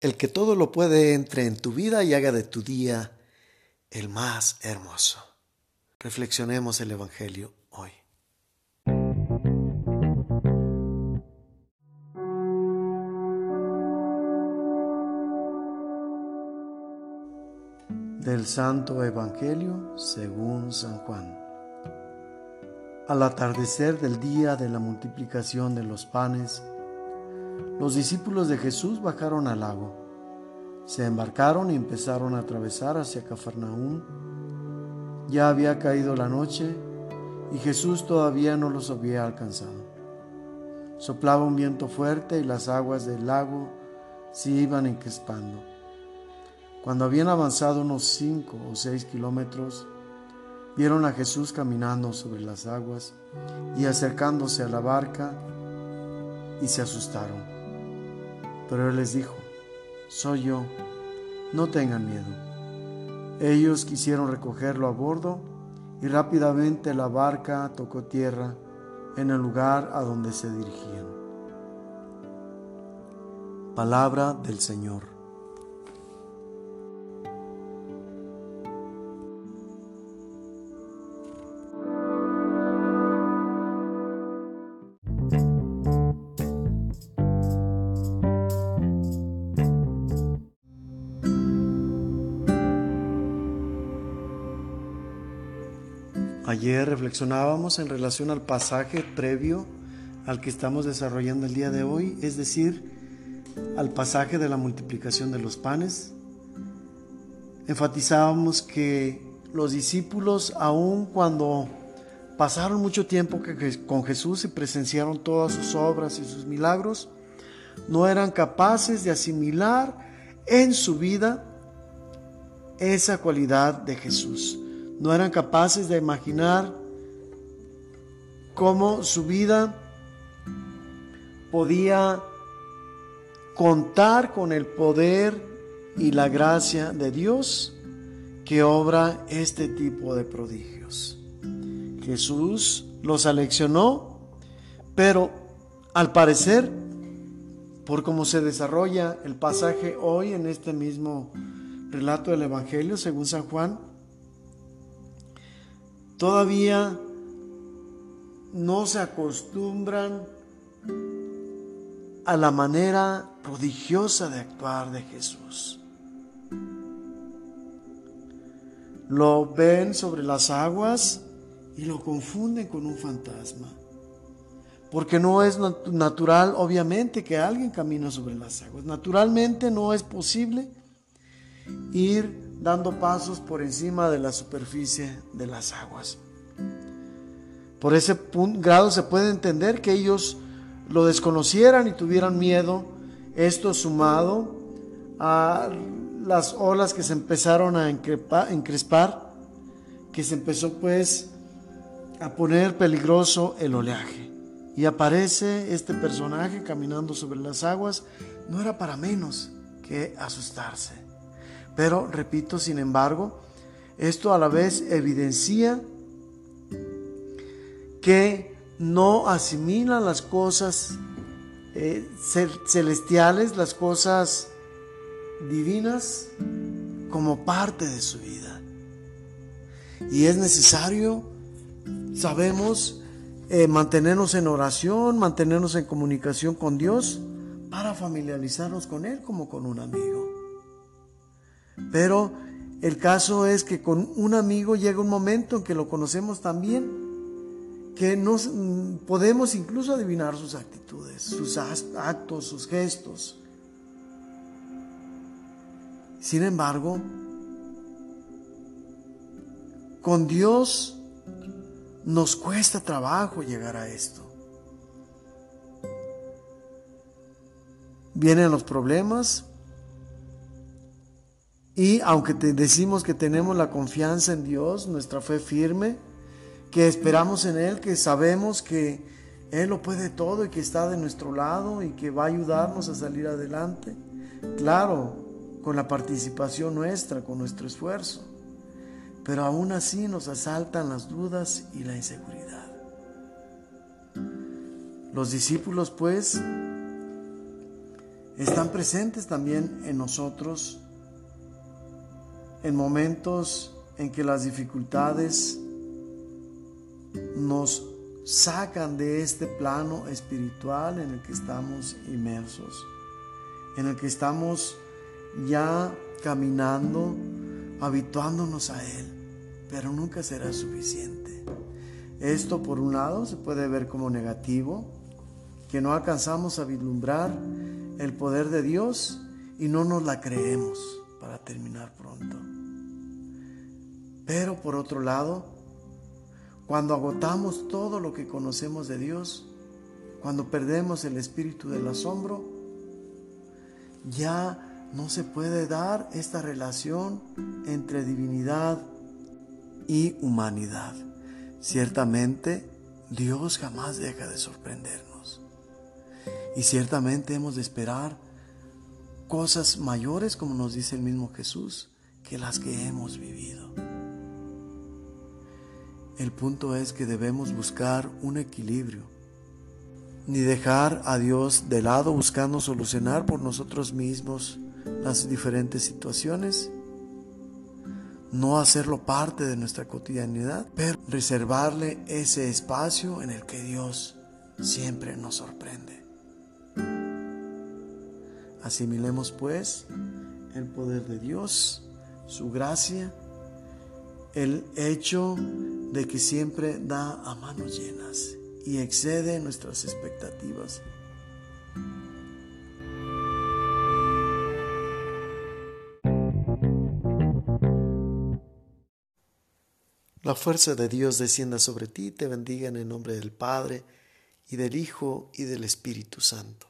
el que todo lo puede entre en tu vida y haga de tu día el más hermoso. Reflexionemos el Evangelio hoy. Del Santo Evangelio según San Juan. Al atardecer del día de la multiplicación de los panes, los discípulos de Jesús bajaron al lago, se embarcaron y empezaron a atravesar hacia Cafarnaúm. Ya había caído la noche y Jesús todavía no los había alcanzado. Soplaba un viento fuerte y las aguas del lago se iban encrespando. Cuando habían avanzado unos cinco o seis kilómetros, vieron a Jesús caminando sobre las aguas y acercándose a la barca y se asustaron. Pero él les dijo, soy yo, no tengan miedo. Ellos quisieron recogerlo a bordo y rápidamente la barca tocó tierra en el lugar a donde se dirigían. Palabra del Señor. Ayer reflexionábamos en relación al pasaje previo al que estamos desarrollando el día de hoy, es decir, al pasaje de la multiplicación de los panes. Enfatizábamos que los discípulos, aun cuando pasaron mucho tiempo con Jesús y presenciaron todas sus obras y sus milagros, no eran capaces de asimilar en su vida esa cualidad de Jesús no eran capaces de imaginar cómo su vida podía contar con el poder y la gracia de Dios que obra este tipo de prodigios. Jesús los aleccionó, pero al parecer, por cómo se desarrolla el pasaje hoy en este mismo relato del Evangelio según San Juan, todavía no se acostumbran a la manera prodigiosa de actuar de Jesús. Lo ven sobre las aguas y lo confunden con un fantasma. Porque no es natural, obviamente, que alguien camine sobre las aguas. Naturalmente no es posible ir dando pasos por encima de la superficie de las aguas. Por ese grado se puede entender que ellos lo desconocieran y tuvieran miedo, esto sumado a las olas que se empezaron a encrespar, que se empezó pues a poner peligroso el oleaje. Y aparece este personaje caminando sobre las aguas, no era para menos que asustarse. Pero, repito, sin embargo, esto a la vez evidencia que no asimila las cosas eh, celestiales, las cosas divinas, como parte de su vida. Y es necesario, sabemos, eh, mantenernos en oración, mantenernos en comunicación con Dios para familiarizarnos con Él como con un amigo. Pero el caso es que con un amigo llega un momento en que lo conocemos tan bien que nos, mm, podemos incluso adivinar sus actitudes, sus actos, sus gestos. Sin embargo, con Dios nos cuesta trabajo llegar a esto. Vienen los problemas, y aunque te decimos que tenemos la confianza en Dios, nuestra fe firme, que esperamos en Él, que sabemos que Él lo puede todo y que está de nuestro lado y que va a ayudarnos a salir adelante, claro, con la participación nuestra, con nuestro esfuerzo, pero aún así nos asaltan las dudas y la inseguridad. Los discípulos pues están presentes también en nosotros en momentos en que las dificultades nos sacan de este plano espiritual en el que estamos inmersos, en el que estamos ya caminando, habituándonos a Él, pero nunca será suficiente. Esto por un lado se puede ver como negativo, que no alcanzamos a vislumbrar el poder de Dios y no nos la creemos para terminar pronto. Pero por otro lado, cuando agotamos todo lo que conocemos de Dios, cuando perdemos el espíritu del asombro, ya no se puede dar esta relación entre divinidad y humanidad. Ciertamente, Dios jamás deja de sorprendernos. Y ciertamente hemos de esperar cosas mayores, como nos dice el mismo Jesús, que las que hemos vivido. El punto es que debemos buscar un equilibrio, ni dejar a Dios de lado buscando solucionar por nosotros mismos las diferentes situaciones, no hacerlo parte de nuestra cotidianidad, pero reservarle ese espacio en el que Dios siempre nos sorprende. Asimilemos pues el poder de Dios, su gracia, el hecho de que siempre da a manos llenas y excede nuestras expectativas. La fuerza de Dios descienda sobre ti y te bendiga en el nombre del Padre, y del Hijo, y del Espíritu Santo.